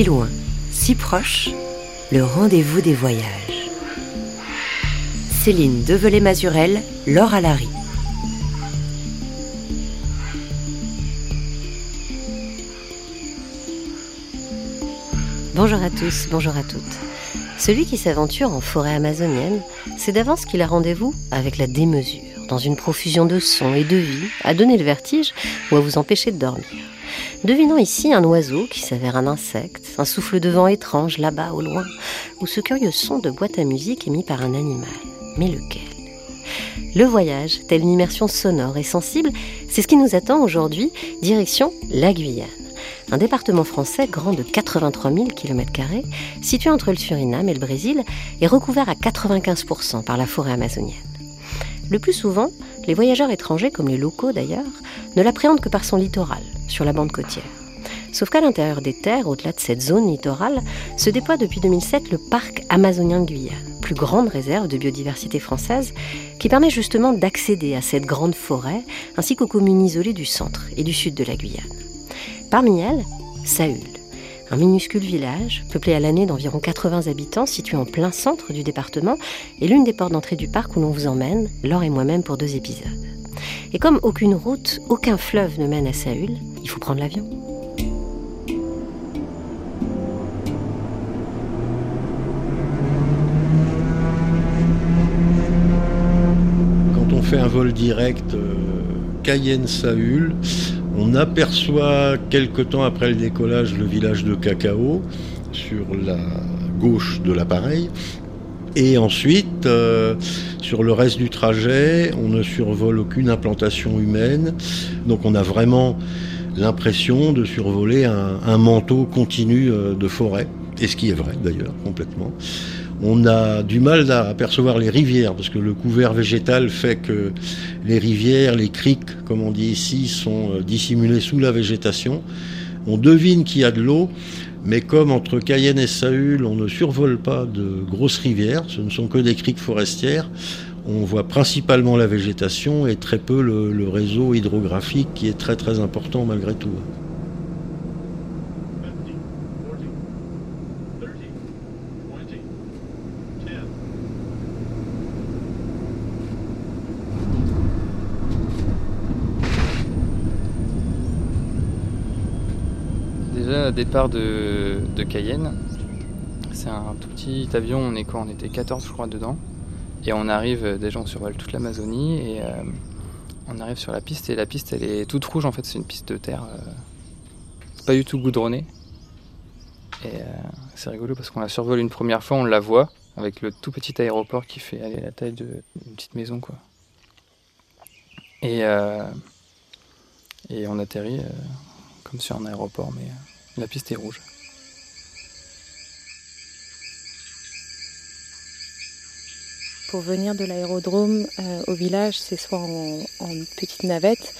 Si loin, si proche, le rendez-vous des voyages. Céline Develay-Mazurel, Laure Alary. Bonjour à tous, bonjour à toutes. Celui qui s'aventure en forêt amazonienne, c'est d'avance qu'il a rendez-vous avec la démesure, dans une profusion de sons et de vie, à donner le vertige ou à vous empêcher de dormir. Devinons ici un oiseau qui s'avère un insecte, un souffle de vent étrange là-bas au loin, ou ce curieux son de boîte à musique émis par un animal. Mais lequel? Le voyage, telle une immersion sonore et sensible, c'est ce qui nous attend aujourd'hui, direction la Guyane un département français grand de 83 000 km, situé entre le Suriname et le Brésil, est recouvert à 95% par la forêt amazonienne. Le plus souvent, les voyageurs étrangers, comme les locaux d'ailleurs, ne l'appréhendent que par son littoral, sur la bande côtière. Sauf qu'à l'intérieur des terres, au-delà de cette zone littorale, se déploie depuis 2007 le parc amazonien de Guyane, plus grande réserve de biodiversité française, qui permet justement d'accéder à cette grande forêt, ainsi qu'aux communes isolées du centre et du sud de la Guyane. Parmi elles, Saül, un minuscule village, peuplé à l'année d'environ 80 habitants, situé en plein centre du département, et l'une des portes d'entrée du parc où l'on vous emmène, Laure et moi-même, pour deux épisodes. Et comme aucune route, aucun fleuve ne mène à Saül, il faut prendre l'avion. Quand on fait un vol direct euh, Cayenne-Saül, on aperçoit quelque temps après le décollage le village de Cacao sur la gauche de l'appareil. Et ensuite, euh, sur le reste du trajet, on ne survole aucune implantation humaine. Donc on a vraiment l'impression de survoler un, manteau continu euh, de forêt. Et ce qui est vrai d'ailleurs, complètement. On a du mal à apercevoir les rivières parce que le couvert végétal fait que les rivières, les criques, comme on dit ici, sont euh, dissimulées sous la végétation. On devine qu'il y a de l'eau, mais comme entre Cayenne et Saül, on ne survole pas de grosses rivières, ce ne sont que des criques forestières, on voit principalement la végétation et très peu le, le réseau hydrographique qui est très très important malgré tout. Départ de, Cayenne. C'est un tout petit avion, on est quoi On était 14 je crois dedans. Et on arrive, euh, déjà on survole toute l'Amazonie et euh, on arrive sur la piste et la piste elle est toute rouge en fait, c'est une piste de terre euh, pas du tout goudronnée. Et c'est rigolo parce qu'on la survole une première fois, on la voit avec le tout petit aéroport qui fait la taille d'une petite maison quoi. Et, et on atterrit comme sur un aéroport mais la piste est rouge. Pour venir de l'aérodrome euh, au village, c'est soit en, petite navette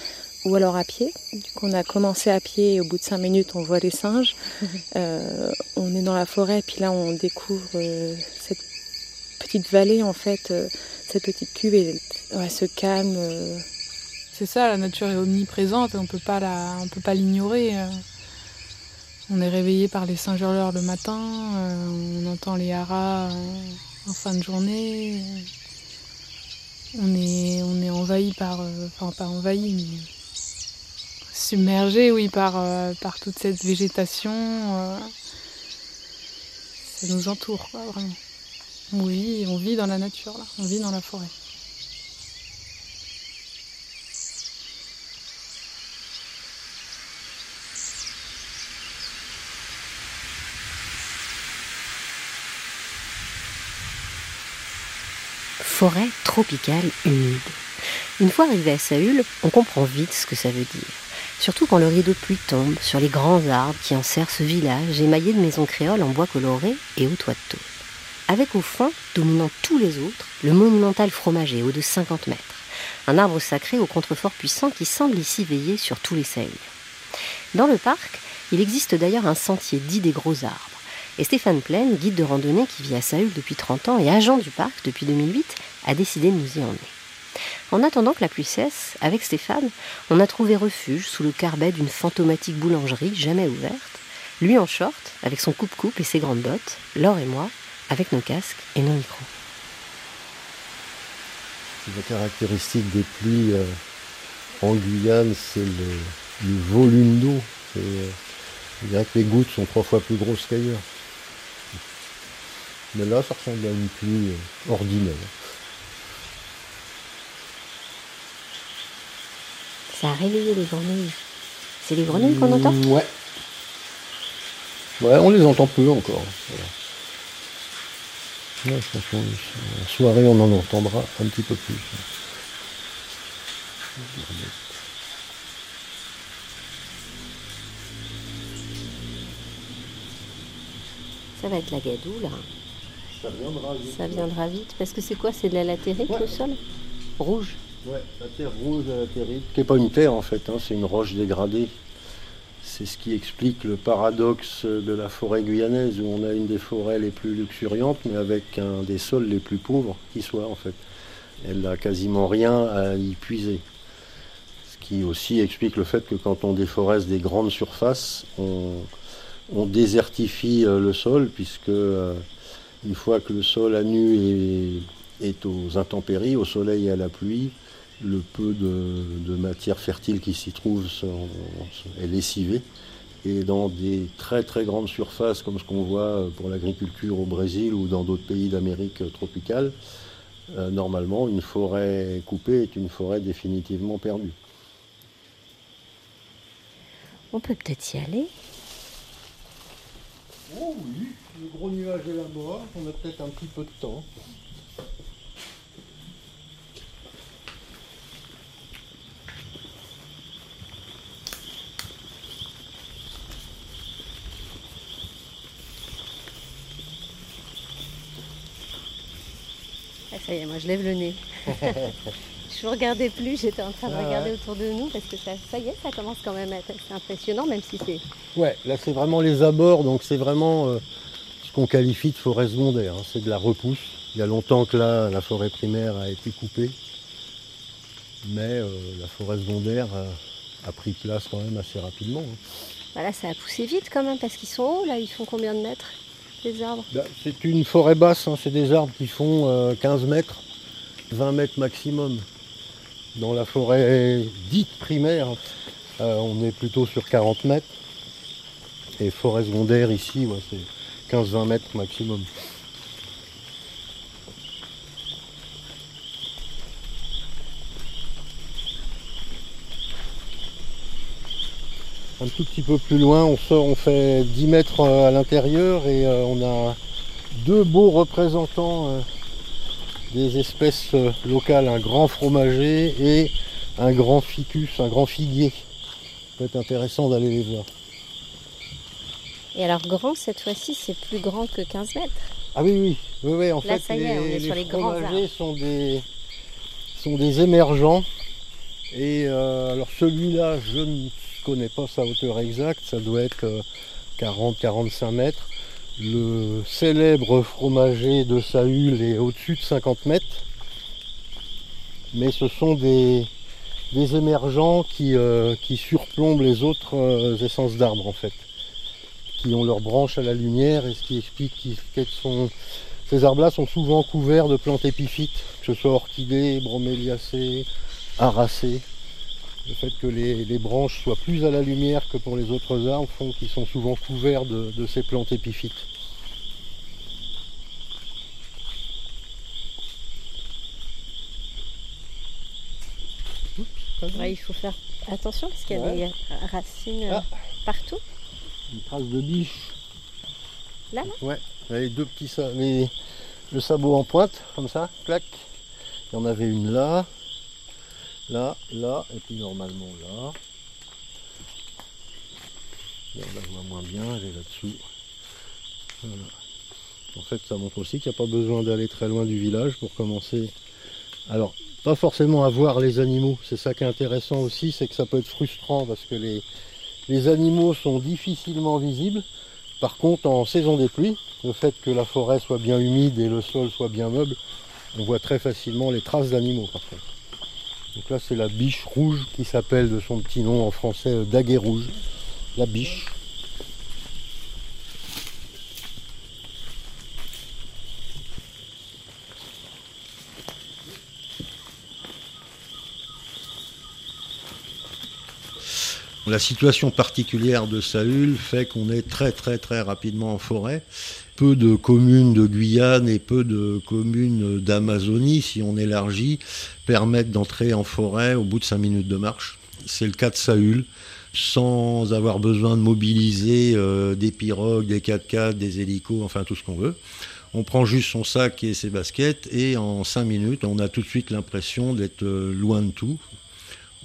ou alors à pied. Du coup, on a commencé à pied et au bout de cinq minutes, on voit les singes. Euh, on est dans la forêt, puis là, on découvre euh, cette petite vallée, en fait, cette petite cuve, et ouais, ce calme. C'est ça, la nature est omniprésente, on peut pas on peut pas l'ignorer. On est réveillé par les singes hurleurs le matin, euh, on entend les haras euh, en fin de journée. On est, envahi par, euh, enfin pas envahi, mais submergé, oui, par, toute cette végétation. ça nous entoure, vraiment. On vit, on vit dans la nature, là. on vit dans la forêt. Forêt tropicale humide. Une fois arrivé à Saül, on comprend vite ce que ça veut dire. Surtout quand le rideau de pluie tombe sur les grands arbres qui enserrent ce village émaillé de maisons créoles en bois coloré et au toit de tôle. Avec au fond, dominant tous les autres, le monumental fromager haut de 50 mètres. Un arbre sacré au contrefort puissant qui semble ici veiller sur tous les Sahéliens. Dans le parc, il existe d'ailleurs un sentier dit des gros arbres. Et Stéphane Plaine, guide de randonnée qui vit à Saül depuis 30 ans et agent du parc depuis 2008, a décidé de nous y emmener. En attendant que la pluie cesse, avec Stéphane, on a trouvé refuge sous le carbet d'une fantomatique boulangerie jamais ouverte, Lui en short, avec son coupe-coupe et ses grandes bottes, Laure et moi, avec nos casques et nos micros. La caractéristique des pluies euh, en Guyane, c'est le, volume d'eau. Euh, je que les gouttes sont trois fois plus grosses qu'ailleurs. Mais là, ça ressemble à une pluie euh, ordinaire. Ça a réveillé les grenouilles. C'est les grenouilles qu'on entend mmh, Ouais. Ouais, on les entend peu encore. Ouais, je pense qu'en soirée, on en entendra un petit peu plus. Ça va être la gadoue, là. Ça viendra vite. Ça viendra vite. Parce que c'est quoi? C'est de la latérite, le sol? Rouge Ouais, la terre rouge, la latérite. Qui n'est pas une terre, en fait. Hein, c'est une roche dégradée. C'est ce qui explique le paradoxe de la forêt guyanaise, où on a une des forêts les plus luxuriantes, mais avec un des sols les plus pauvres qui soit, en fait. Elle n'a quasiment rien à y puiser. Ce qui aussi explique le fait que quand on déforeste des grandes surfaces, on, désertifie euh, le sol, puisque euh, une fois que le sol à nu est aux intempéries, au soleil et à la pluie, le peu de, matière fertile qui s'y trouve est lessivé. Et dans des très très grandes surfaces comme ce qu'on voit pour l'agriculture au Brésil ou dans d'autres pays d'Amérique tropicale, euh, normalement une forêt coupée est une forêt définitivement perdue. On peut peut-être y aller. Oh oui, le gros nuage est là-bas, on a peut-être un petit peu de temps. Ça y est, moi je lève le nez. je ne regardais plus, j'étais en train de regarder autour de nous parce que ça, ça y est, ça commence quand même à être impressionnant, même si c'est. Ouais, là c'est vraiment les abords, donc c'est vraiment euh, ce qu'on qualifie de forêt secondaire. Hein. c'est de la repousse. Il y a longtemps que là, la forêt primaire a été coupée, mais euh, la forêt secondaire a, pris place quand même assez rapidement. Hein. Bah là, ça a poussé vite quand même parce qu'ils sont hauts. Là, ils font combien de mètres? Bah, C'est une forêt basse, hein. c'est des arbres qui font 15 euh, mètres, 20 mètres maximum. Dans la forêt dite primaire, euh, on est plutôt sur 40 mètres. Et forêt secondaire ici, c'est 15-20 mètres maximum. Un tout petit peu plus loin, on sort, on fait 10 mètres euh, à l'intérieur et euh, on a deux beaux représentants euh, des espèces locales, un grand fromager et un grand ficus, un grand figuier. Ça peut être intéressant d'aller les voir. Et alors grand cette fois-ci, c'est plus grand que 15 mètres. Ah oui, oui, oui, oui en fait, les, fromagers sont des, sont des émergents. Et alors celui-là, je ne je connais pas sa hauteur exacte, ça doit être 40-45 euh, mètres. Le célèbre fromager de Saül est au-dessus de 50 mètres. Mais ce sont des, émergents euh, qui, surplombent les autres euh, essences d'arbres en fait. Qui ont leurs branches à la lumière et ce qui explique que ces arbres-là sont souvent couverts de plantes épiphytes, que ce soit orchidées, broméliacées, aracées. Le fait que les, branches soient plus à la lumière que pour les autres arbres font qu'ils sont souvent couverts de, ces plantes épiphytes. il faut faire attention parce qu'il y a des racines euh, ah. partout. Une trace de biche. Là, là Ouais, les deux petits le sabot en pointe, comme ça, clac. Il y en avait une là, là, là, et puis normalement là. Là, on la voit moins bien, elle est là-dessous. En fait, ça montre aussi qu'il n'y a pas besoin d'aller très loin du village pour commencer. Alors, pas forcément à voir les animaux, c'est ça qui est intéressant aussi, c'est que ça peut être frustrant parce que les, les animaux sont difficilement visibles. Par contre, en saison des pluies, le fait que la forêt soit bien humide et le sol soit bien meuble, on voit très facilement les traces d'animaux par contre. Donc là, c'est la biche rouge qui s'appelle de son petit nom en français euh, daguet rouge. La biche. La situation particulière de Saül fait qu'on est très très très rapidement en forêt peu de communes de Guyane et peu de communes d'Amazonie, si on élargit, permettent d'entrer en forêt au bout de 5 minutes de marche. C'est le cas de Saül, sans avoir besoin de mobiliser euh, des pirogues, des 4x4, des hélicos, enfin tout ce qu'on veut. On prend juste son sac et ses baskets et en 5 minutes, on a tout de suite l'impression d'être euh, loin de tout,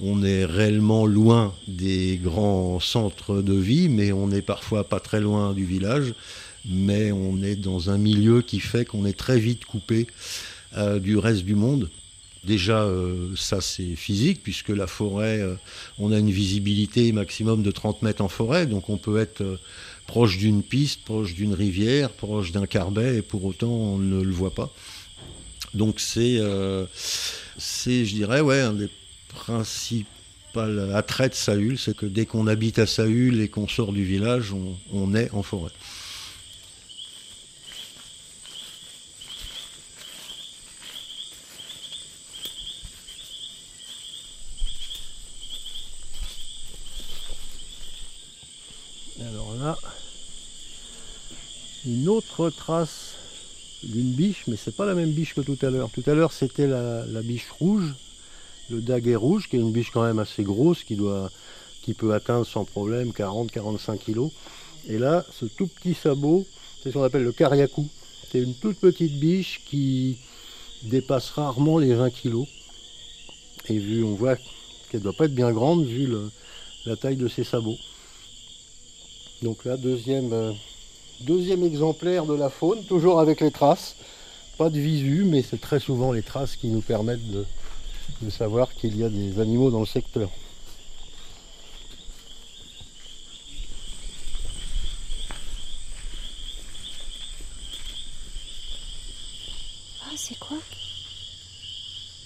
on est réellement loin des grands centres de vie, mais on n'est parfois pas très loin du village. Mais on est dans un milieu qui fait qu'on est très vite coupé euh, du reste du monde. Déjà, euh, ça c'est physique, puisque la forêt, euh, on a une visibilité maximum de 30 mètres en forêt, donc on peut être proche d'une piste, proche d'une rivière, proche d'un carbet, et pour autant on ne le voit pas. Donc c'est, je dirais, ouais, un des principal attrait de Saül, c'est que dès qu'on habite à Saül et qu'on sort du village, on, est en forêt. Alors là, une autre trace d'une biche, mais c'est pas la même biche que tout à l'heure. Tout à l'heure, c'était la biche rouge le daguet rouge, qui est une biche quand même assez grosse, qui, doit, qui peut atteindre sans problème 40-45 kg. Et là, ce tout petit sabot, c'est ce qu'on appelle le cariacou. C'est une toute petite biche qui dépasse rarement les 20 kg. Et vu, on voit qu'elle ne doit pas être bien grande vu la taille de ses sabots. Donc là, deuxième, euh, deuxième exemplaire de la faune, toujours avec les traces. Pas de visu, mais c'est très souvent les traces qui nous permettent de, de savoir qu'il y a des animaux dans le secteur. Ah, c'est quoi?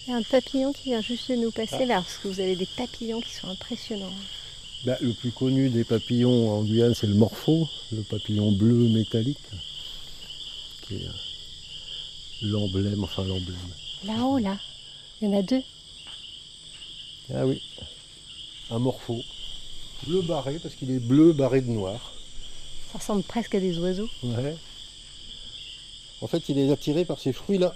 Il y a un papillon qui vient juste de nous passer ah. là, parce que vous avez des papillons qui sont impressionnants. Bah, le plus connu des papillons en Guyane, c'est le morpho, le papillon bleu métallique, qui est l'emblème, enfin l'emblème. Là-haut, là, il y en a deux. Ah oui, un morpho. Bleu barré, parce qu'il est bleu barré de noir. Ça ressemble presque à des oiseaux. Ouais. En fait, il est attiré par ces fruits-là.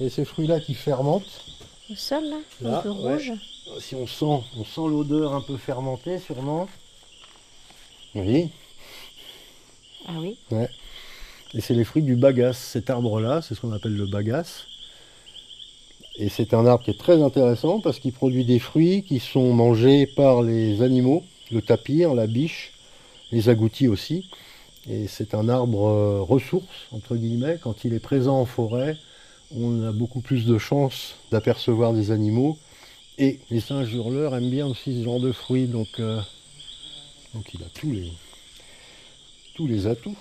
Et ces fruits-là qui fermentent. Au sol, là, un peu rouge. Si on sent, on sent l'odeur un peu fermentée, sûrement. Oui. Ah oui. Ouais. Et c'est les fruits du bagasse. Cet arbre-là, c'est ce qu'on appelle le bagasse. Et c'est un arbre qui est très intéressant parce qu'il produit des fruits qui sont mangés par les animaux, le tapir, la biche, les agoutis aussi. Et c'est un arbre euh, ressource, entre guillemets. Quand il est présent en forêt, on a beaucoup plus de chances d'apercevoir des animaux. Et les singes hurleurs aiment bien aussi ce genre de fruits, donc, euh, il a tous les, tous les atouts.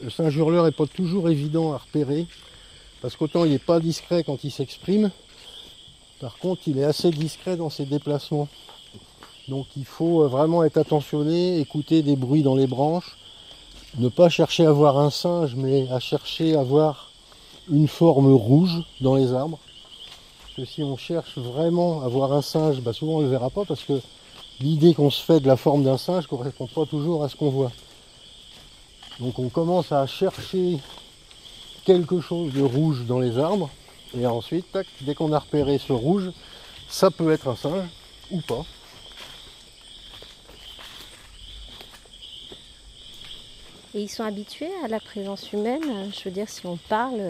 Le singe hurleur n'est pas toujours évident à repérer, parce qu'autant il n'est pas discret quand il s'exprime, par contre il est assez discret dans ses déplacements. Donc il faut euh, vraiment être attentionné, écouter des bruits dans les branches, ne pas chercher à voir un singe, mais à chercher à voir une forme rouge dans les arbres. Parce que si on cherche vraiment à voir un singe, bah, souvent on ne le verra pas parce que l'idée qu'on se fait de la forme d'un singe ne correspond pas toujours à ce qu'on voit. Donc on commence à chercher quelque chose de rouge dans les arbres. Et ensuite, dès qu'on a repéré ce rouge, ça peut être un singe ou pas. Et ils sont habitués à la présence humaine Je veux dire, si on parle,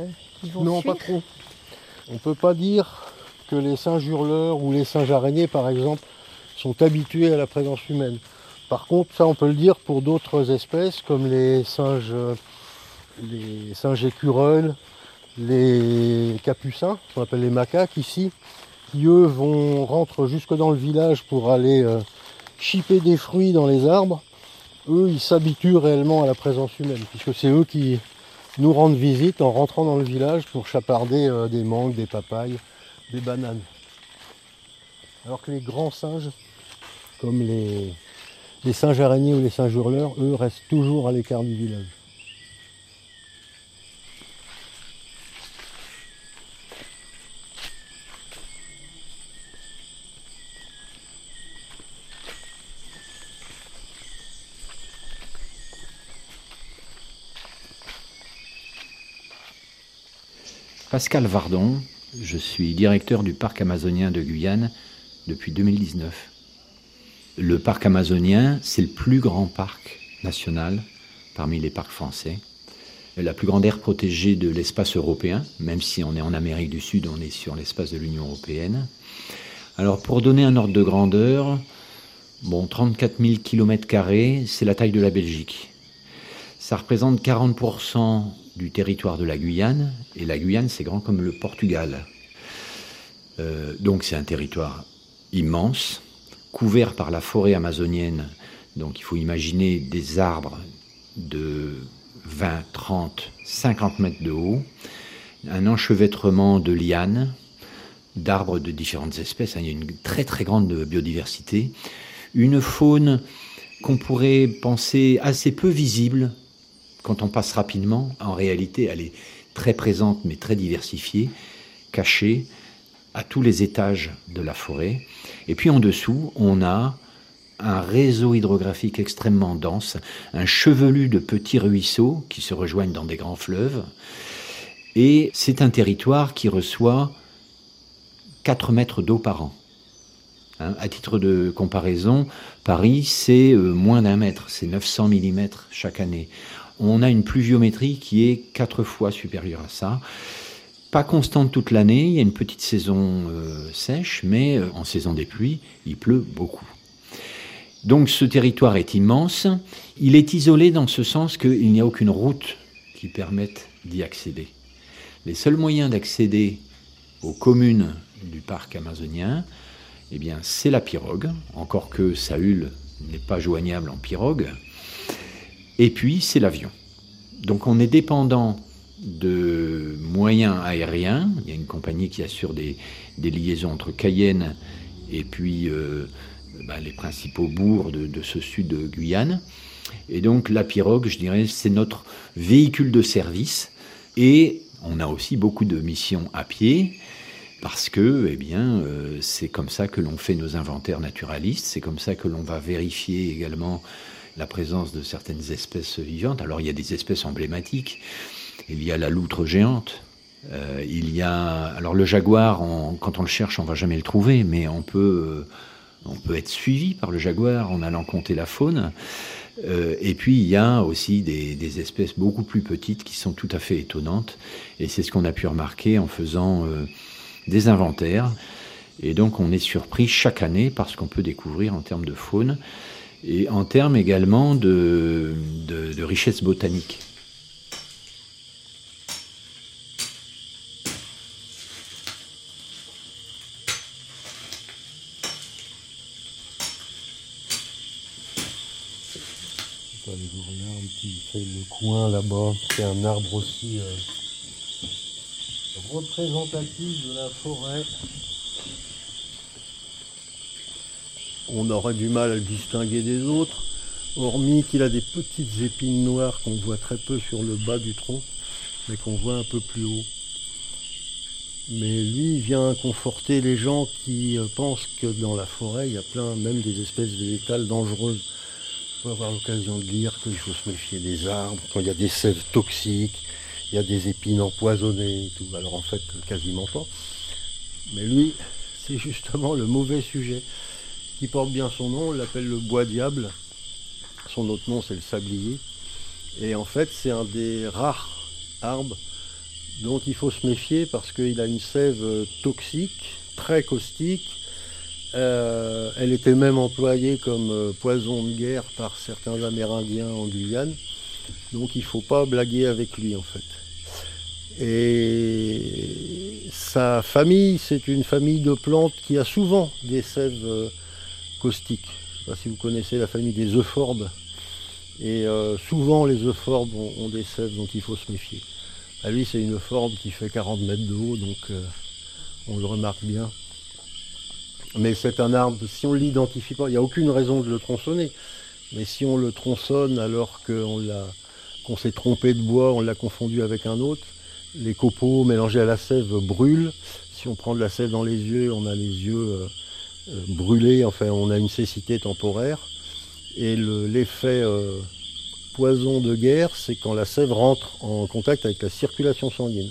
ils vont Non, pas trop. On ne peut pas dire que les singes hurleurs ou les singes araignées, par exemple, sont habitués à la présence humaine. Par contre, ça on peut le dire pour d'autres espèces comme les singes, les singes écureuils, les capucins, qu'on appelle les macaques ici, qui eux vont rentrer jusque dans le village pour aller euh, chipper des fruits dans les arbres. Eux, ils s'habituent réellement à la présence humaine, puisque c'est eux qui nous rendent visite en rentrant dans le village pour chaparder euh, des mangues, des papayes, des bananes. Alors que les grands singes, comme les, les singes araignées ou les singes hurleurs, eux, restent toujours à l'écart du village. Pascal Vardon, je suis directeur du parc amazonien de Guyane depuis 2019. Le parc amazonien, c'est le plus grand parc national parmi les parcs français. La plus grande aire protégée de l'espace européen, même si on est en Amérique du Sud, on est sur l'espace de l'Union européenne. Alors pour donner un ordre de grandeur, bon, 34 000 km, c'est la taille de la Belgique. Ça représente 40% du territoire de la Guyane, et la Guyane c'est grand comme le Portugal. Euh, donc c'est un territoire immense, couvert par la forêt amazonienne. Donc il faut imaginer des arbres de 20, 30, 50 mètres de haut, un enchevêtrement de lianes, d'arbres de différentes espèces. Hein. Il y a une très très grande biodiversité. Une faune qu'on pourrait penser assez peu visible quand on passe rapidement. En réalité, elle est très présente mais très diversifiée, cachée à tous les étages de la forêt. Et puis en dessous, on a un réseau hydrographique extrêmement dense, un chevelu de petits ruisseaux qui se rejoignent dans des grands fleuves. Et c'est un territoire qui reçoit 4 mètres d'eau par an. Hein, à titre de comparaison, Paris, c'est euh, moins d'un mètre, c'est 900 mm chaque année. On a une pluviométrie qui est 4 fois supérieure à ça pas constante toute l'année, il y a une petite saison euh, sèche, mais euh, en saison des pluies, il pleut beaucoup. Donc ce territoire est immense, il est isolé dans ce sens qu'il n'y a aucune route qui permette d'y accéder. Les seuls moyens d'accéder aux communes du parc amazonien, eh bien, c'est la pirogue, encore que Saül n'est pas joignable en pirogue, et puis c'est l'avion. Donc on est dépendant de moyens aériens. Il y a une compagnie qui assure des, liaisons entre Cayenne et puis euh, bah, les principaux bourgs de, ce sud de Guyane. Et donc la pirogue, je dirais, c'est notre véhicule de service. Et on a aussi beaucoup de missions à pied parce que, eh bien, euh, c'est comme ça que l'on fait nos inventaires naturalistes. C'est comme ça que l'on va vérifier également la présence de certaines espèces vivantes. Alors il y a des espèces emblématiques. Il y a la loutre géante. Euh, il y a alors le jaguar. quand on le cherche, on va jamais le trouver, mais on peut euh, on peut être suivi par le jaguar en allant compter la faune. Euh, et puis il y a aussi des, des, espèces beaucoup plus petites qui sont tout à fait étonnantes. Et c'est ce qu'on a pu remarquer en faisant des inventaires. Et donc on est surpris chaque année par ce qu'on peut découvrir en termes de faune et en termes également de, richesse botanique. le coin là-bas, c'est un arbre aussi représentatif de la forêt. On aurait du mal à le distinguer des autres, hormis qu'il a des petites épines noires qu'on voit très peu sur le bas du tronc, mais qu'on voit un peu plus haut. Mais lui vient conforter les gens qui euh, pensent que dans la forêt, il y a plein, même des espèces végétales dangereuses faut avoir l'occasion de lire qu'il faut se méfier des arbres, quand il y a des sèves toxiques, il y a des épines empoisonnées tout. Alors en fait, quasiment pas. Mais lui, c'est justement le mauvais sujet qui porte bien son nom, on l'appelle le bois diable. Son autre nom, c'est le sablier. Et en fait, c'est un des rares arbres dont il faut se méfier parce qu'il a une sève toxique, très caustique, euh, elle était même employée comme euh, poison de guerre par certains Amérindiens en Guyane. Donc il ne faut pas blaguer avec lui en fait. Et sa famille, c'est une famille de plantes qui a souvent des sèves euh, caustiques. Je sais pas si vous connaissez la famille des euphorbes. Et souvent les euphorbes ont, des sèves dont il faut se méfier. À lui, c'est une euphorbes qui fait 40 mètres de haut, donc on le remarque bien. Mais c'est un arbre, si on l'identifie pas, il n'y a aucune raison de le tronçonner. Mais si on le tronçonne alors qu'on s'est trompé de bois, on l'a confondu avec un autre, les copeaux mélangés à la sève brûlent. Si on prend de la sève dans les yeux, on a les yeux euh, euh, brûlés, enfin on a une cécité temporaire. Et l'effet euh, poison de guerre, c'est quand la sève rentre en contact avec la circulation sanguine.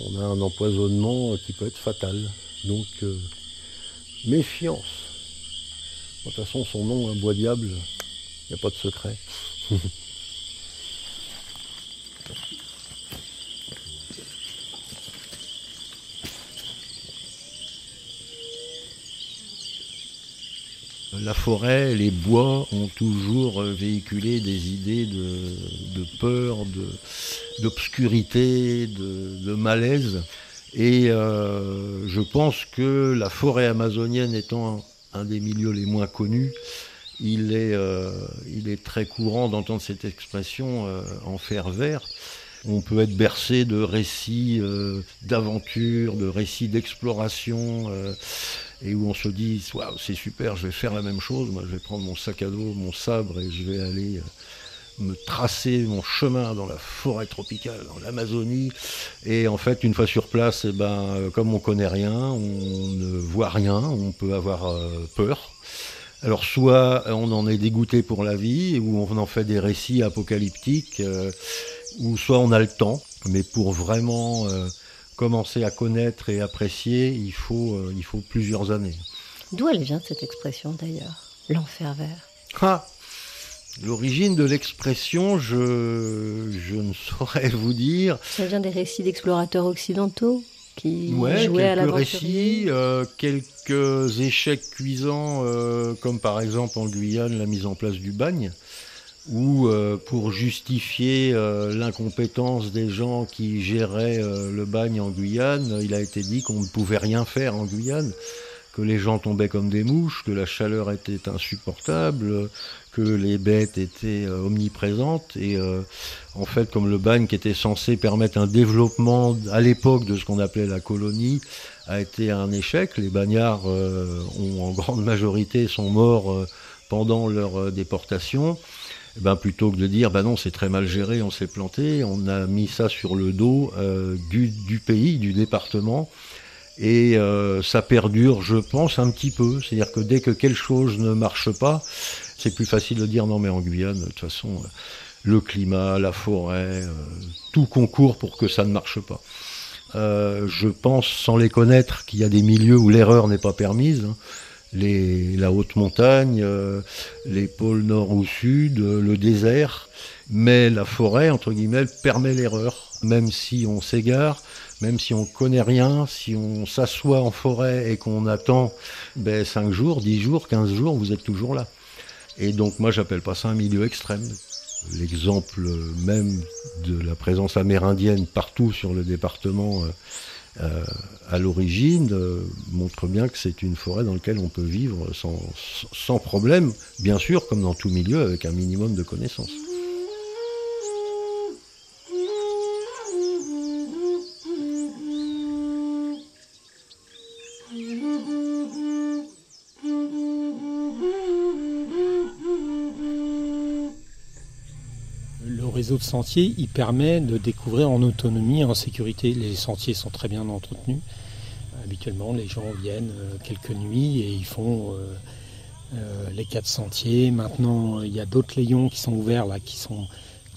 on a un empoisonnement qui peut être fatal. Donc, euh, méfiance. De toute façon, son nom, un bois diable, il n'y a pas de secret. La forêt, les bois ont toujours véhiculé des idées de, peur, d'obscurité, de, malaise. Et euh, je pense que la forêt amazonienne étant un des milieux les moins connus, il est, euh, très courant d'entendre cette expression euh, en fer vert. On peut être bercé de récits d'aventure, de récits d'exploration et où on se dit waouh c'est super, je vais faire la même chose, moi je vais prendre mon sac à dos, mon sabre et je vais aller euh, me tracer mon chemin dans la forêt tropicale, dans l'Amazonie. Et en fait, une fois sur place, eh ben, euh, comme on connaît rien, on ne voit rien, on peut avoir euh, peur. Alors soit on en est dégoûté pour la vie, ou on en fait des récits apocalyptiques, ou soit on a le temps. Mais pour vraiment commencer à connaître et apprécier, il faut, euh, il faut plusieurs années. D'où elle vient cette expression d'ailleurs, l'enfer vert. Ah, L'origine de l'expression, je, je ne saurais vous dire. Ça vient des récits d'explorateurs occidentaux qui ouais, jouaient à quelques récits, euh, quelques échecs cuisants, euh, comme par exemple en Guyane la mise en place du bagne ou euh, pour justifier euh, l'incompétence des gens qui géraient euh, le bagne en Guyane, il a été dit qu'on ne pouvait rien faire en Guyane, que les gens tombaient comme des mouches, que la chaleur était insupportable, que les bêtes étaient omniprésentes et en fait comme le bagne qui était censé permettre un développement à l'époque de ce qu'on appelait la colonie a été un échec, les bagnards ont en grande majorité sont morts pendant leur déportation. Eh ben, plutôt que de dire bah non c'est très mal géré, on s'est planté, on a mis ça sur le dos euh, du, du, pays, du département, et euh, ça perdure, je pense, un petit peu. C'est-à-dire que dès que quelque chose ne marche pas, c'est plus facile de dire non mais en Guyane, de toute façon, euh, le climat, la forêt, tout concourt pour que ça ne marche pas. je pense, sans les connaître, qu'il y a des milieux où l'erreur n'est pas permise. Hein les, la haute montagne, euh, les pôles nord ou sud, euh, le désert, mais la forêt, entre guillemets, permet l'erreur, même si on s'égare, même si on connaît rien, si on s'assoit en forêt et qu'on attend ben, 5 jours, 10 jours, 15 jours, vous êtes toujours là. Et donc moi j'appelle pas ça un milieu extrême. L'exemple même de la présence amérindienne partout sur le département euh, à l'origine euh, montre bien que c'est une forêt dans laquelle on peut vivre sans, sans problème, bien sûr, comme dans tout milieu, avec un minimum de connaissances. Réseau de sentiers, il permet de découvrir en autonomie, en sécurité. Les sentiers sont très bien entretenus. Habituellement, les gens viennent euh, quelques nuits et ils font euh, euh, les quatre sentiers. Maintenant, il y a d'autres layons qui sont ouverts là, qui sont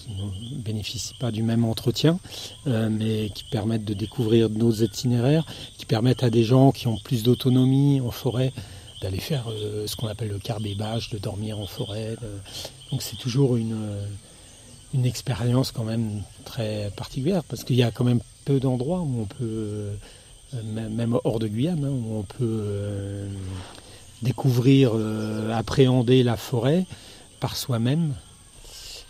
ne bénéficient pas du même entretien, mais qui permettent de découvrir nos itinéraires, qui permettent à des gens qui ont plus d'autonomie en forêt d'aller faire ce qu'on appelle le carbébage, de dormir en forêt. Donc c'est toujours une, une expérience quand même très particulière parce qu'il y a quand même peu d'endroits où on peut, euh, même hors de Guyane, hein, où on peut euh, découvrir, euh, appréhender la forêt par soi-même.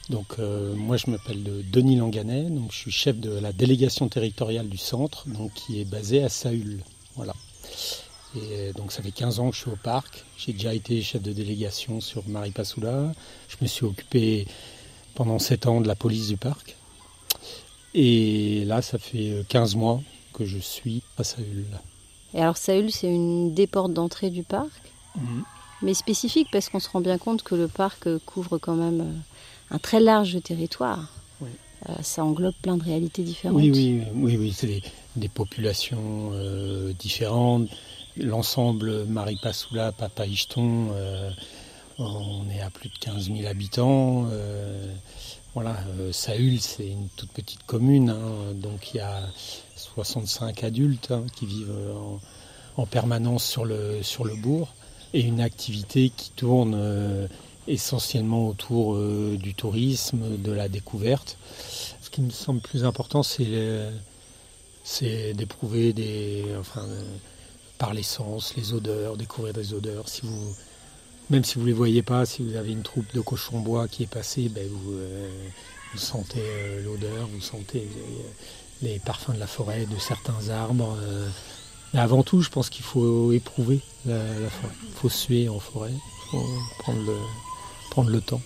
Donc moi je m'appelle Denis Langanet, donc je suis chef de la délégation territoriale du centre, donc qui est basée à Saül. Voilà. Et donc ça fait 15 ans que je suis au parc. J'ai déjà été chef de délégation sur Maripasoula. Je me suis occupé pendant 7 ans de la police du parc. Et là, ça fait 15 mois que je suis à Saül. Et alors Saül, c'est une des portes d'entrée du parc, mhm. mais spécifique parce qu'on se rend bien compte que le parc couvre quand même euh, un très large territoire. Euh, ça englobe plein de réalités différentes. Oui, oui, oui, oui c'est des, populations euh, différentes. L'ensemble Maripasoula, Papa On est à plus de 15 000 habitants. Voilà, Saül, c'est une toute petite commune, hein. donc il y a 65 adultes hein, qui vivent en, permanence sur le, sur le bourg et une activité qui tourne essentiellement autour du tourisme, de la découverte. Ce qui me semble plus important, c'est d'éprouver des, enfin, par l'essence, les odeurs, découvrir des odeurs. Si vous, même si vous ne les voyez pas, si vous avez une troupe de cochons bois qui est passée, ben vous, euh, sentez euh, l'odeur, vous sentez les, parfums de la forêt, de certains arbres. Euh. Mais avant tout, je pense qu'il faut éprouver la, forêt. Il faut suer en forêt, il faut prendre le temps.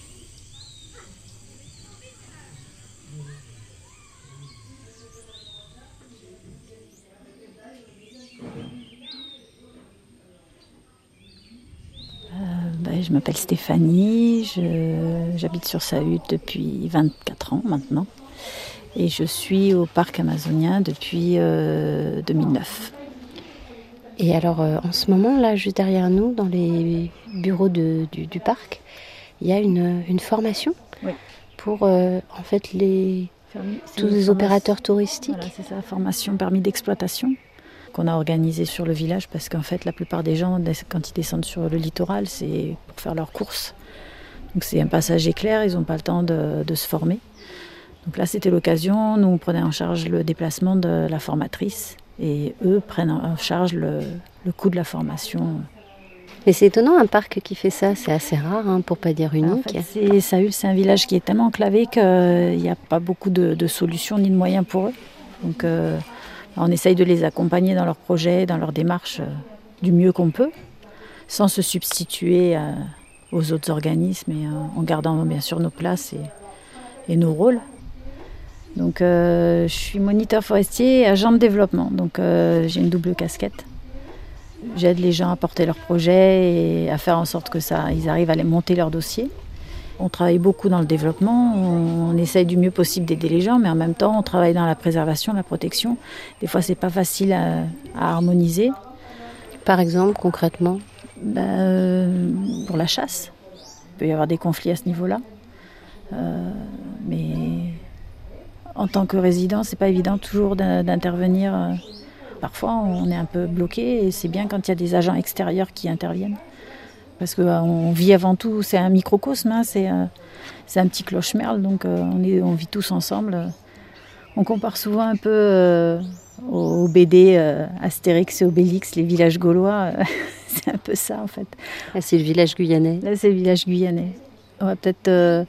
Je m'appelle Stéphanie, j'habite sur Saüt depuis 24 ans maintenant et je suis au parc amazonien depuis 2009. Euh, et alors euh, en ce moment là, juste derrière nous, dans les bureaux du, parc, il y a une, formation pour euh, en fait les tous les opérateurs touristiques. c'est ça, formation permis d'exploitation qu'on a organisé sur le village parce qu'en fait la plupart des gens quand ils descendent sur le littoral c'est pour faire leurs courses. Donc c'est un passage éclair, ils n'ont pas le temps de, se former. Donc là c'était l'occasion, nous on prenait en charge le déplacement de la formatrice et eux prennent en charge le, coût de la formation. Mais c'est étonnant un parc qui fait ça, c'est assez rare hein, pour pas dire unique. En fait, c'est un village qui est tellement enclavé qu'il n'y a pas beaucoup de, solutions ni de moyens pour eux. Donc euh, on essaye de les accompagner dans leurs projets, dans leurs démarches euh, du mieux qu'on peut, sans se substituer euh, aux autres organismes et euh, en gardant bien sûr nos places et, nos rôles. Donc je suis moniteur forestier et agent de développement, donc j'ai une double casquette. J'aide les gens à porter leurs projets et à faire en sorte que ça, ils arrivent à monter leur dossier. On travaille beaucoup dans le développement, on, essaye du mieux possible d'aider les gens, mais en même temps, on travaille dans la préservation, la protection. Des fois, c'est pas facile à, harmoniser. Par exemple, concrètement? Ben, euh, Pour la chasse. Il peut y avoir des conflits à ce niveau-là. Euh, mais en tant que résident, c'est pas évident toujours d'intervenir. Euh, parfois, on est un peu bloqué et c'est bien quand il y a des agents extérieurs qui interviennent parce qu'on vit avant tout, c'est un microcosme, hein, euh, c'est un petit cloche-merle, donc euh, on, est, on vit tous ensemble. On compare souvent un peu euh, au BD Astérix et Obélix, les villages gaulois, c'est un peu ça en fait. Là c'est le village guyanais. Là c'est le village guyanais. On va peut-être,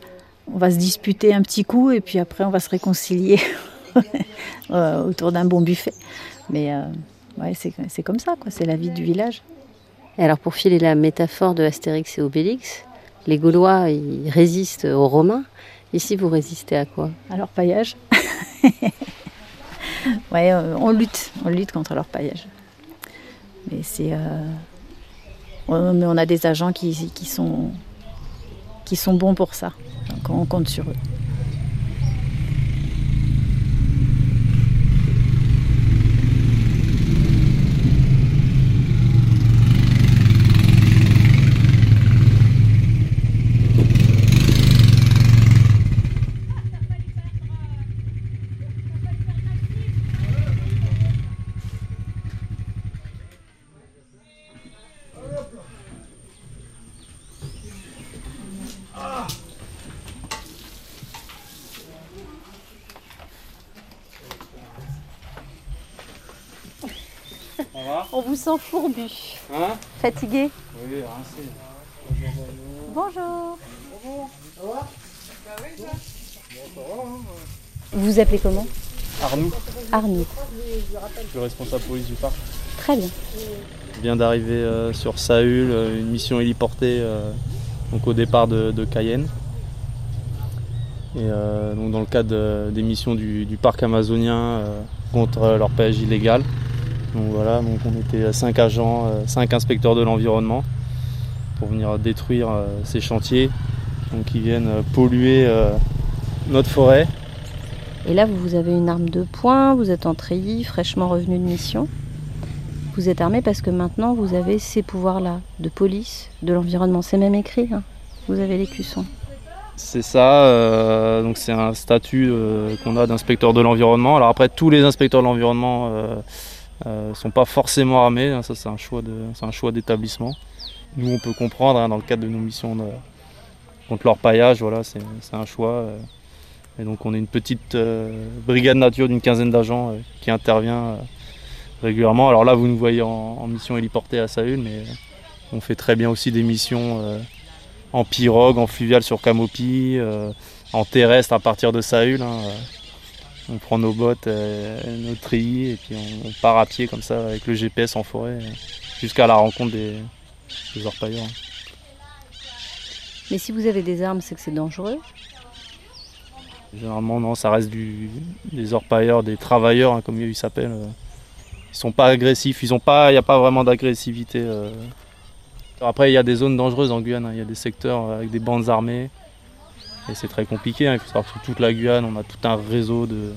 on va se disputer un petit coup et puis après on va se réconcilier autour d'un bon buffet. Mais ouais, c'est comme ça, quoi. c'est la vie du village. Alors pour filer la métaphore de Astérix et Obélix, les Gaulois ils résistent aux Romains. Ici vous résistez à quoi? À leur paillage. ouais, euh, on lutte, on lutte contre leur paillage. Mais c'est, euh, on a des agents qui, sont bons pour ça. On compte sur eux. On vous sent fourbu. Hein Fatigué Oui. Bonjour. Bonjour. Vous vous appelez comment? Arnoux. Arnoux. Je suis responsable police du parc. Très bien. Je viens d'arriver euh, sur Saül, euh, une mission héliportée euh, donc au départ de, Cayenne. Et donc dans le cadre des missions du, du parc amazonien contre leur pêche illégale. Donc voilà, donc on était cinq agents, euh, cinq inspecteurs de l'environnement pour venir détruire euh, ces chantiers donc qui viennent euh, polluer notre forêt. Et là, vous avez une arme de poing, vous êtes en treillis, fraîchement revenu de mission. Vous êtes armé parce que maintenant vous avez ces pouvoirs-là, de police, de l'environnement. C'est même écrit, hein. vous avez les cuissons. C'est ça, euh, donc c'est un statut euh, qu'on a d'inspecteur de l'environnement. Alors après, tous les inspecteurs de l'environnement ne euh, sont pas forcément armés, hein. ça c'est un choix d'établissement. Nous, on peut comprendre hein, dans le cadre de nos missions contre leur paillage, voilà, c'est un choix. et donc on est une petite brigade nature d'une quinzaine d'agents qui intervient régulièrement. Alors là, vous nous voyez en, mission héliportée à Saül, mais on fait très bien aussi des missions en pirogue, en fluvial sur Camopi, euh, en terrestre à partir de Saül. Hein, euh. On prend nos bottes, euh, nos treillis et puis on, part à pied comme ça avec le GPS en forêt jusqu'à la rencontre des, orpailleurs. Mais si vous avez des armes, c'est que c'est dangereux Généralement, non, ça reste des orpailleurs, des travailleurs, hein, comme ils s'appellent. Ils sont pas agressifs, il n'y a pas vraiment d'agressivité. Après, il y a des zones dangereuses en Guyane. Hein. Il y a des secteurs avec des bandes armées. Et c'est très compliqué. Hein. Il faut savoir que sur toute la Guyane, on a tout un réseau de,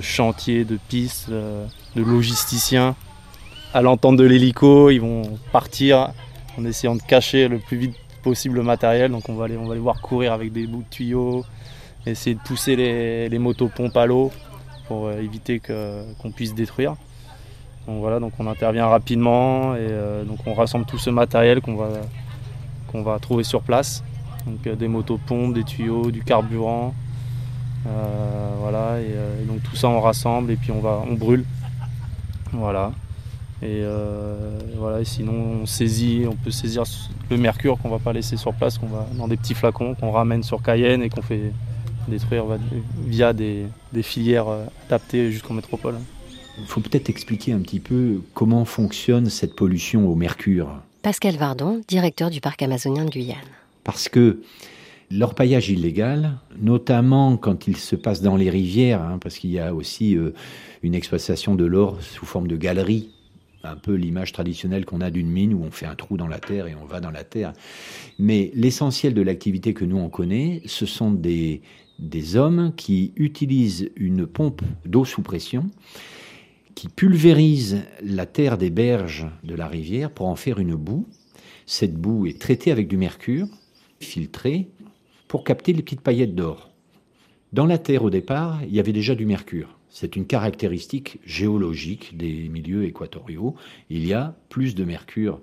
chantiers, de pistes, euh, de logisticiens. À l'entente de l'hélico, ils vont partir en essayant de cacher le plus vite possible le matériel. Donc on va les, on va voir courir avec des bouts de tuyaux, essayer de pousser les, les motopompes à l'eau pour euh, éviter qu'on puisse détruire. Donc voilà, donc on intervient rapidement et euh, donc on rassemble tout ce matériel qu'on va, qu'on va trouver sur place. Donc euh, des motopompes, des tuyaux, du carburant. Euh, voilà, et, donc tout ça on rassemble et puis on va on brûle. Voilà. Et voilà, et sinon on saisit, on peut saisir le mercure qu'on va pas laisser sur place, qu'on va dans des petits flacons qu'on ramène sur Cayenne et qu'on fait détruire via des, des filières adaptées jusqu'en métropole. Il faut peut-être expliquer un petit peu comment fonctionne cette pollution au mercure. Pascal Vardon, directeur du parc amazonien de Guyane. Parce que l'orpaillage illégal, notamment quand il se passe dans les rivières, hein, parce qu'il y a aussi euh, une exploitation de l'or sous forme de galerie, un peu l'image traditionnelle qu'on a d'une mine où on fait un trou dans la terre et on va dans la terre. Mais l'essentiel de l'activité que nous on connaît, ce sont des, des hommes qui utilisent une pompe d'eau sous pression qui pulvérise la terre des berges de la rivière pour en faire une boue. Cette boue est traitée avec du mercure, filtrée, pour capter les petites paillettes d'or. Dans la terre au départ, il y avait déjà du mercure. C'est une caractéristique géologique des milieux équatoriaux. Il y a plus de mercure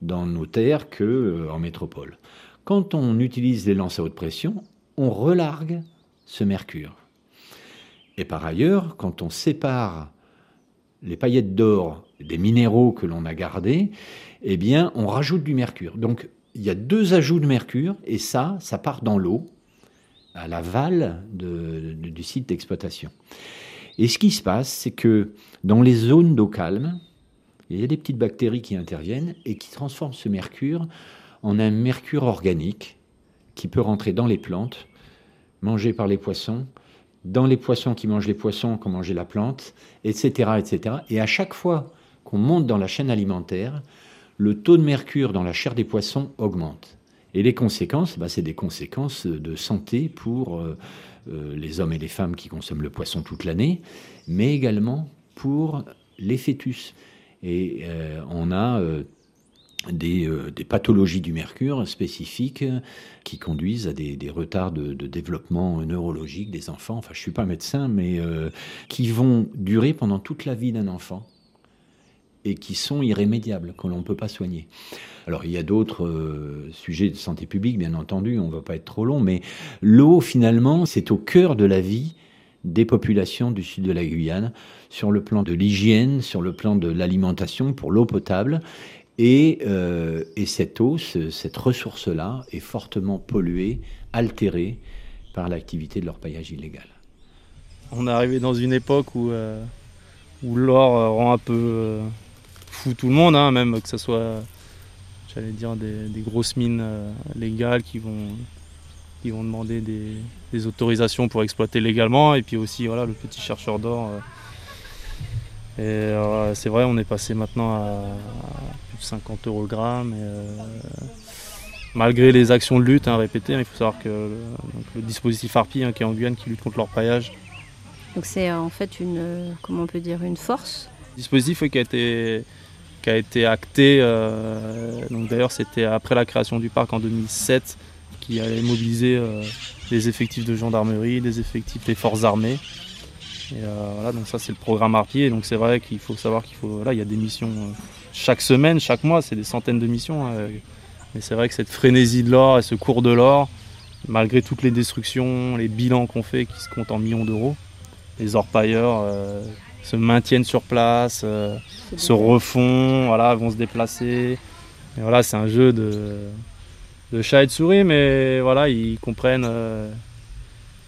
dans nos terres qu'en euh, métropole. Quand on utilise les lances à haute pression, on relargue ce mercure. Et par ailleurs, quand on sépare les paillettes d'or des minéraux que l'on a gardés, eh bien, on rajoute du mercure. Donc, il y a deux ajouts de mercure, et ça, ça part dans l'eau, à l'aval du site d'exploitation. Et ce qui se passe, c'est que dans les zones d'eau calme, il y a des petites bactéries qui interviennent et qui transforment ce mercure en un mercure organique qui peut rentrer dans les plantes, mangé par les poissons, dans les poissons qui mangent les poissons, qui ont la plante, etc., etc. Et à chaque fois qu'on monte dans la chaîne alimentaire, le taux de mercure dans la chair des poissons augmente. Et les conséquences, bah, c'est des conséquences de santé pour euh, euh, les hommes et les femmes qui consomment le poisson toute l'année, mais également pour les fœtus. Et euh, on a des, pathologies du mercure spécifiques qui conduisent à des, retards de, développement neurologique des enfants. Enfin, je ne suis pas médecin, mais qui vont durer pendant toute la vie d'un enfant et qui sont irrémédiables, que l'on ne peut pas soigner. Alors il y a d'autres euh, sujets de santé publique, bien entendu, on ne va pas être trop long, mais l'eau, finalement, c'est au cœur de la vie des populations du sud de la Guyane, sur le plan de l'hygiène, sur le plan de l'alimentation pour l'eau potable, euh, et, cette eau, cette ressource-là, est fortement polluée, altérée par l'activité de l'orpaillage illégal. On est arrivé dans une époque où, euh, l'or euh, rend un peu fou tout le monde, hein, même que ce soit, j'allais dire, des, grosses mines légales qui vont, qui vont demander des, des, autorisations pour exploiter légalement, et puis aussi voilà, le petit chercheur d'or. et c'est vrai, on est passé maintenant à 50 euros le gramme. Euh, malgré les actions de lutte hein, répétées, il faut savoir que le, dispositif Harpy hein, qui est en Guyane qui lutte contre l'orpaillage. Donc c'est euh, en fait une, comment on peut dire, une force dispositif qui a été qui a été acté. Euh, donc d'ailleurs, c'était après la création du parc en 2007 qui allait mobiliser des effectifs de gendarmerie, des effectifs des forces armées. Et voilà, donc ça c'est le programme Harpier. Donc c'est vrai qu'il faut savoir qu'il faut, là, il y a des missions chaque semaine, chaque mois, c'est des centaines de missions. Hein. mais c'est vrai que cette frénésie de l'or et ce cours de l'or, malgré toutes les destructions, les bilans qu'on fait qui se comptent en millions d'euros, les orpailleurs euh, se maintiennent sur place, euh, se refont, voilà, vont se déplacer. Et voilà, c'est un jeu de, de chat et de souris, mais voilà, ils comprennent. Euh,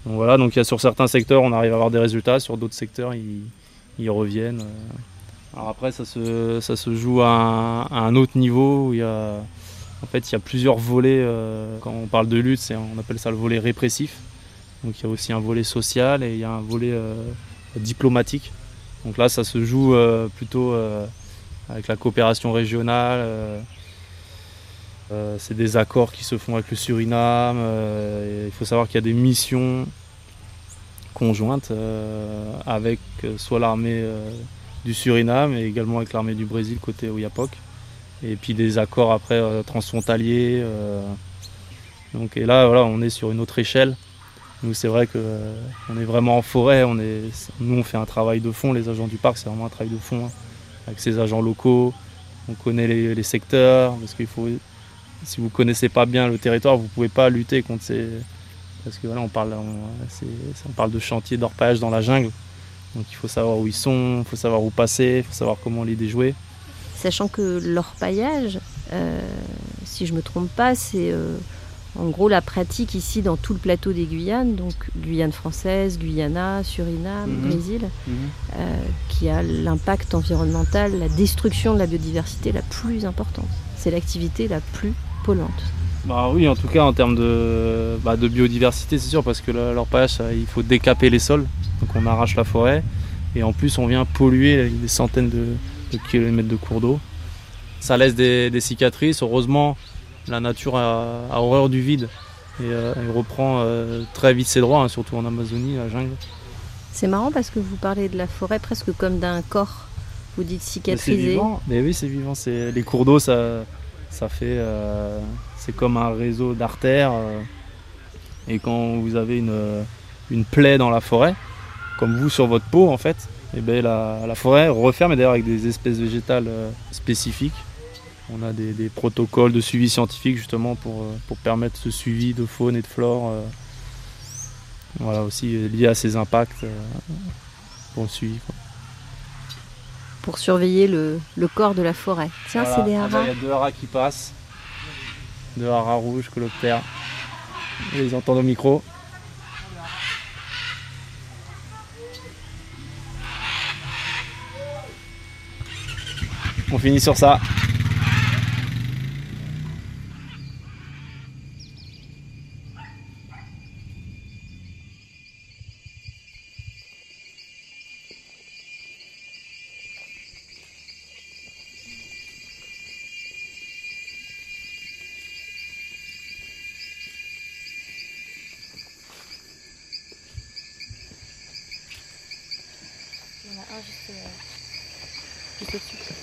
donc voilà, donc il y a sur certains secteurs, on arrive à avoir des résultats, sur d'autres secteurs, ils, reviennent. Alors après, ça se, ça se joue à un, autre niveau où il y a, en fait, il y a plusieurs volets. quand on parle de lutte, on appelle ça le volet répressif. Donc il y a aussi un volet social et il y a un volet euh, diplomatique. Donc là, ça se joue euh, plutôt euh, avec la coopération régionale. c'est des accords qui se font avec le Suriname. il faut savoir qu'il y a des missions conjointes avec soit l'armée du Suriname et également avec l'armée du Brésil côté Oyapok. Et puis des accords après transfrontaliers. donc, et là, voilà, on est sur une autre échelle. Nous, c'est vrai qu'on euh, est vraiment en forêt. Nous, on fait un travail de fond. Les agents du parc, c'est vraiment un travail de fond hein, avec ces agents locaux. On connaît les, secteurs parce qu'il faut. Si vous connaissez pas bien le territoire, vous pouvez pas lutter contre ces. Parce que voilà, on parle, on, parle de chantier d'orpaillage dans la jungle. Donc il faut savoir où ils sont, il faut savoir où passer, il faut savoir comment les déjouer. Sachant que l'orpaillage, euh, si je me trompe pas, c'est euh, en gros, la pratique ici dans tout le plateau des Guyanes, donc Guyane française, Guyana, Suriname, mhm. Brésil, mhm. Euh, qui a l'impact environnemental, la destruction de la biodiversité la plus importante. C'est l'activité la plus polluante. Bah oui, en tout cas en termes de, bah, biodiversité, c'est sûr, parce que l'orpaillage, il faut décaper les sols, donc on arrache la forêt, et en plus on vient polluer des centaines de, kilomètres de cours d'eau. Ça laisse des cicatrices, heureusement la nature a, horreur du vide et euh, elle reprend euh, très vite ses droits, hein, surtout en Amazonie, la jungle. C'est marrant parce que vous parlez de la forêt presque comme d'un corps. Vous dites cicatrisé. Mais, oui, c'est vivant. C'est les cours d'eau, ça, ça fait, euh, c'est comme un réseau d'artères. et quand vous avez une, une plaie dans la forêt, comme vous sur votre peau en fait, et eh ben la, la forêt referme d'ailleurs avec des espèces végétales spécifiques on a des, protocoles de suivi scientifique justement pour, euh, pour, permettre ce suivi de faune et de flore. Euh, voilà aussi euh, lié à ces impacts pour le suivi. Pour surveiller le, corps de la forêt. Tiens, c'est des haras. Il y a deux haras qui passent. Deux haras rouges, coloptères. On les entend au micro. On finit sur ça.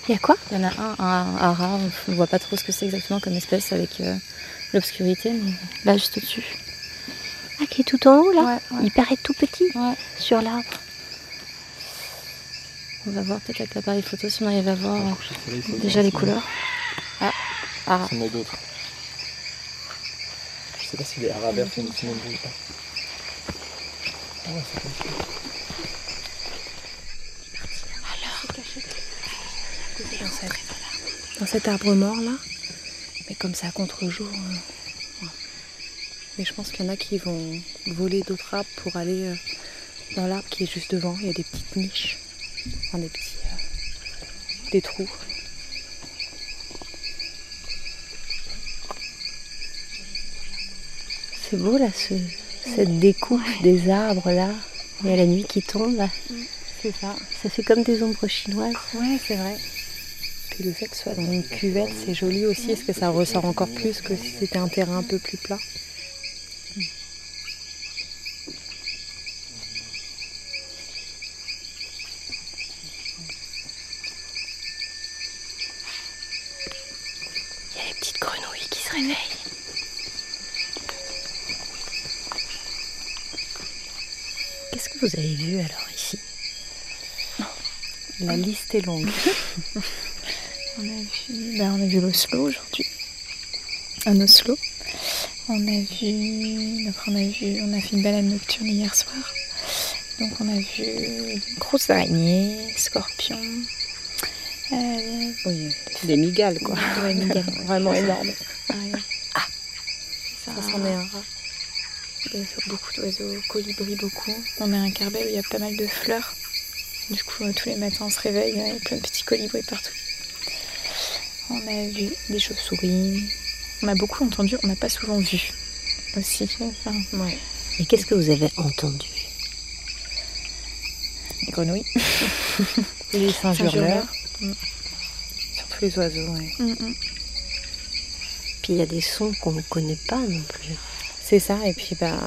Il y a quoi? Il y en a un, un, rare, on ne voit pas trop ce que c'est exactement comme espèce avec euh, l'obscurité, mais là juste au-dessus. Ah, qui est tout en haut là? Il paraît tout petit sur l'arbre. On va voir peut-être avec l'appareil photo si on arrive à voir euh, déjà les couleurs. Ah, ara. Il y en a d'autres. Je sais pas si les haras verts ou pas. Ah ouais, c'est comme ça. Cet arbre mort là. Mais comme ça contre-jour. Euh, mais je pense qu'il y en a qui vont voler d'autres arbres pour aller euh, dans l'arbre qui est juste devant. Il y a des petites niches, enfin, des petits euh, des trous. C'est beau là, cette découpe des arbres là. Il y a la nuit qui tombe. C'est ça. Ça fait comme des ombres chinoises. Ouais, c'est vrai le fait que ce soit dans une cuvette, c'est joli aussi. Est-ce que ça ressort encore plus que si c'était un terrain un peu plus plat? Il y a les petites grenouilles qui se réveillent. Qu'est-ce que vous avez vu alors ici? La liste est longue. on, a vu, ben, on a vu l'Oslo aujourd'hui. Un Oslo. On a vu, donc on a vu, on a fait une balade nocturne hier soir. Donc on a vu une grosse araignée, scorpions. Euh, oui, des migales quoi. Ouais, migales. Vraiment énormes. Ah, ça, ça s'en est un rat. Beaucoup d'oiseaux, colibris beaucoup. On a un carbet où il y a pas mal de fleurs. Du coup, euh, tous les matins on se réveille, il y a plein de petits colibris partout. On a vu des chauves-souris. On a beaucoup entendu, on n'a pas souvent vu aussi. Enfin, ouais. Et qu'est-ce que vous avez entendu? Les grenouilles. les singes. Mm. Surtout les oiseaux, oui. Mm, mm. Puis il y a des sons qu'on ne connaît pas non plus. C'est ça, et puis bah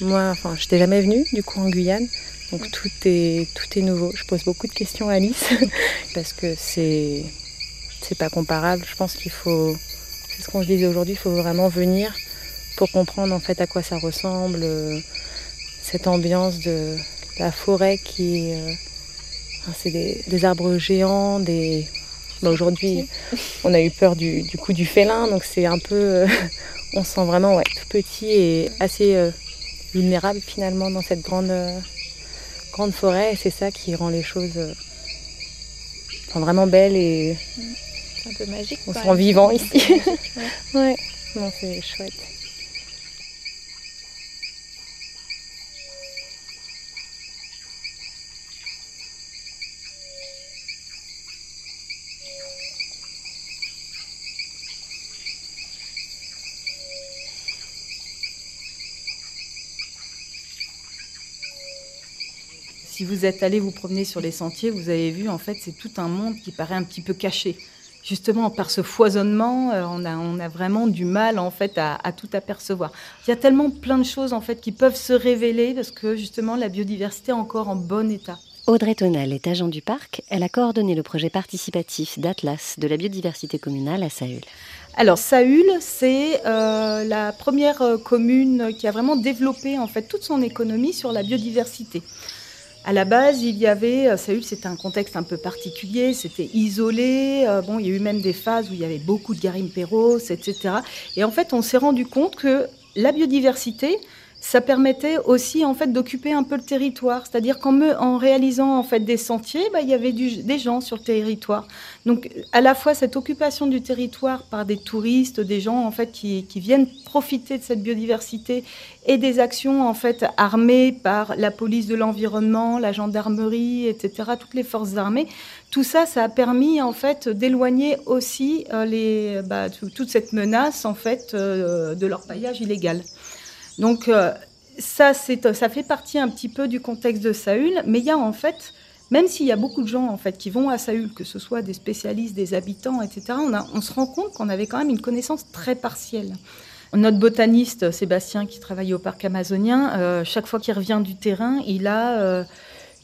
moi, enfin, je n'étais jamais venue du coup en Guyane, donc tout est tout est nouveau. Je pose beaucoup de questions à Alice parce que c'est c'est pas comparable. Je pense qu'il faut, c'est ce qu'on se disait aujourd'hui, il faut vraiment venir pour comprendre en fait à quoi ça ressemble, euh, cette ambiance de la forêt qui euh, c'est des, arbres géants, des. Bah, aujourd'hui, on a eu peur du, coup du félin, donc c'est un peu. Euh, on se sent vraiment ouais, tout petit et assez vulnérable finalement dans cette grande, grande forêt. Et c'est ça qui rend les choses vraiment belles et. C'est un peu magique. On se sent vivant ici. ouais, non, c'est chouette. si vous êtes allé vous promener sur les sentiers, vous avez vu, en fait, c'est tout un monde qui paraît un petit peu caché. Justement, par ce foisonnement, euh, on, a, on a vraiment du mal, en fait, à, tout apercevoir. Il y a tellement plein de choses, en fait, qui peuvent se révéler parce que, justement, la biodiversité est encore en bon état. Audrey Tonal est agent du parc. Elle a coordonné le projet participatif d'Atlas de la biodiversité communale à Saül. Alors Saül, c'est euh, la première euh, commune qui a vraiment développé en fait toute son économie sur la biodiversité. À la base, il y avait, euh, Saül, c'était un contexte un peu particulier, c'était isolé. Euh, bon, il y a eu même des phases où il y avait beaucoup de garimperos, etc. Et en fait, on s'est rendu compte que la biodiversité, ça permettait aussi en fait d'occuper un peu le territoire. C'est-à-dire qu'en en réalisant en fait des sentiers, bah, il y avait des gens sur le territoire. Donc à la fois cette occupation du territoire par des touristes, des gens en fait qui, viennent profiter de cette biodiversité et des actions en fait armées par la police de l'environnement, la gendarmerie, etc. Toutes les forces armées. Tout ça, ça a permis en fait d'éloigner aussi euh, les, bah, toute cette menace en fait euh, de leur paillage illégal. Donc euh, ça, ça fait partie un petit peu du contexte de Saül, mais il y a en fait, même s'il y a beaucoup de gens en fait qui vont à Saül, que ce soit des spécialistes, des habitants, etc., on, se rend compte qu'on avait quand même une connaissance très partielle. Notre botaniste Sébastien, qui travaille au parc amazonien, euh, chaque fois qu'il revient du terrain, il a euh,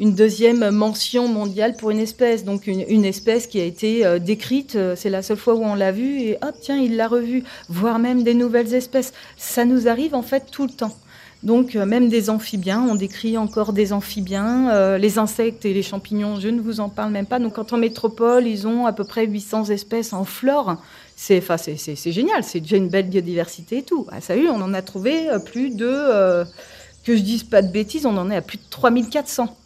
une deuxième mention mondiale pour une espèce. Donc une, espèce qui a été décrite, c'est la seule fois où on l'a vue, et hop, tiens, il l'a revue, voire même des nouvelles espèces. Ça nous arrive en fait tout le temps. Donc euh, même des amphibiens, on décrit encore des amphibiens, euh, les insectes et les champignons, je ne vous en parle même pas. Donc quand en métropole, ils ont à peu près 800 espèces en flore. C'est enfin, c'est génial, c'est déjà une belle biodiversité et tout. À Salut, on en a trouvé euh, plus de, que je dise pas de bêtises, on en est à plus de 3400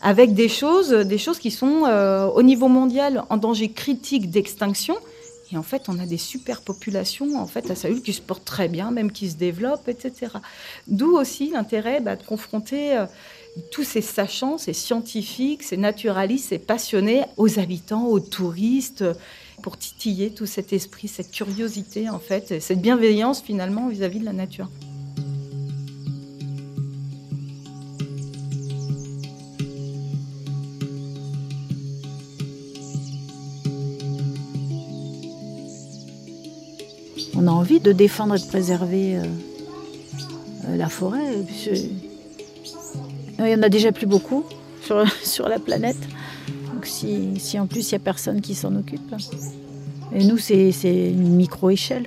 avec des choses, des choses qui sont au niveau mondial en danger critique d'extinction et en fait, on a des super populations en fait à Saül qui se portent très bien, même qui se développent, etc. D'où aussi l'intérêt bah, de confronter euh, tous ces sachants, ces scientifiques, ces naturalistes, ces passionnés aux habitants, aux touristes, pour titiller tout cet esprit, cette curiosité en fait, cette bienveillance finalement vis à -vis de la nature. On a envie de défendre et de préserver euh, euh, la forêt. Il y en a déjà plus beaucoup sur, la planète. Donc si, en plus il n'y a personne qui s'en occupe. Et nous, c'est une micro-échelle.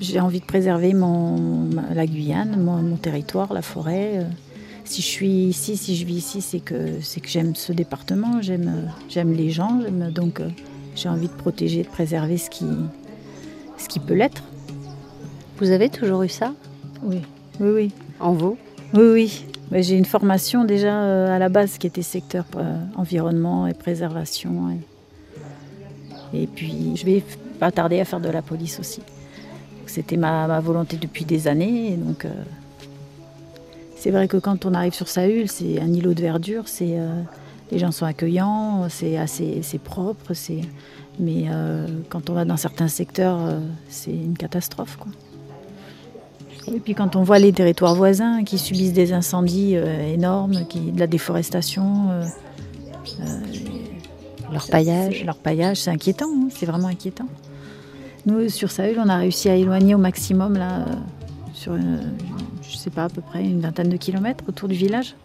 j'ai envie de préserver mon, la Guyane, mon, territoire, la forêt. Euh, si je suis ici, si je vis ici, c'est que, que j'aime ce département, j'aime, les gens, euh, j'ai envie de protéger, de préserver ce qui, ce qui peut l'être. Vous avez toujours eu ça? Oui, oui, oui. En vous? Oui, oui. J'ai une formation déjà euh, à la base qui était secteur environnement et préservation. Et, puis je vais pas tarder à faire de la police aussi. C'était ma, volonté depuis des années. donc, euh, c'est vrai que quand on arrive sur Saül, c'est un îlot de verdure. C'est, euh, les gens sont accueillants, c'est assez, c'est propre. C'est, mais euh, quand on va dans certains secteurs, c'est une catastrophe. Quoi. Et puis quand on voit les territoires voisins qui subissent des incendies énormes, qui, de la déforestation, leur paillage, leur paillage, c'est inquiétant. Hein, c'est vraiment inquiétant. Nous, sur Saül, on a réussi à éloigner au maximum, là, euh, sur, une, je sais pas, à peu près une vingtaine de kilomètres autour du village.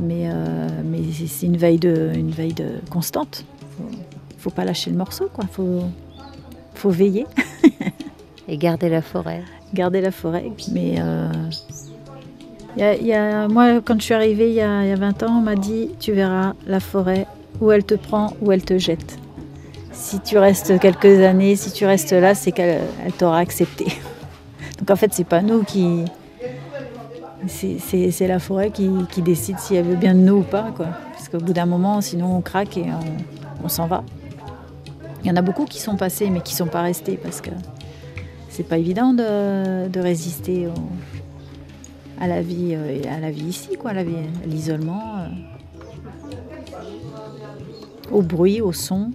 Mais, euh, mais c'est une veille, de, une veille de constante. Faut, faut pas lâcher le morceau, quoi. Faut, faut veiller. Et garder la forêt. Garder la forêt. Mais euh, y a, moi, quand je suis arrivée il y a, il y a 20 ans, on m'a dit Tu verras la forêt où elle te prend, où elle te jette si tu restes quelques années, si tu restes là, c'est qu'elle t'aura accepté. Donc en fait, c'est pas nous qui. C'est la forêt qui, décide si elle veut bien de nous ou pas. Quoi. Parce qu'au bout d'un moment, sinon on craque et on, s'en va. Il y en a beaucoup qui sont passés mais qui ne sont pas restés parce que c'est pas évident de, résister à la vie euh, à la vie ici, quoi, à l'isolement, euh, au bruit, au son.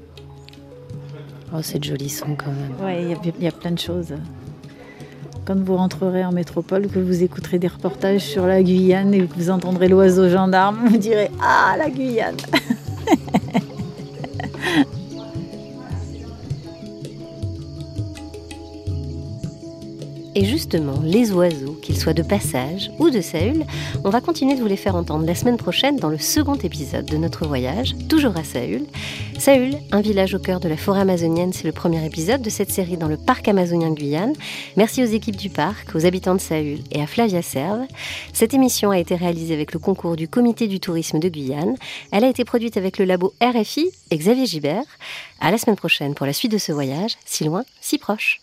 Oh, c'est de jolis sons quand même. Oui, il y, a plein de choses. Quand vous rentrerez en métropole, que vous écouterez des reportages sur la Guyane et que vous entendrez l'oiseau gendarme, vous direz Ah, la Guyane Et justement, les oiseaux, qu'ils soient de passage ou de Saül, on va continuer de vous les faire entendre la semaine prochaine dans le second épisode de notre voyage, toujours à Saül. Saül, un village au cœur de la forêt amazonienne, c'est le premier épisode de cette série dans le parc amazonien de Guyane. Merci aux équipes du parc, aux habitants de Saül et à Flavia Serve. Cette émission a été réalisée avec le concours du Comité du tourisme de Guyane. Elle a été produite avec le labo RFI et Xavier Gibert. À la semaine prochaine pour la suite de ce voyage, si loin, si proche.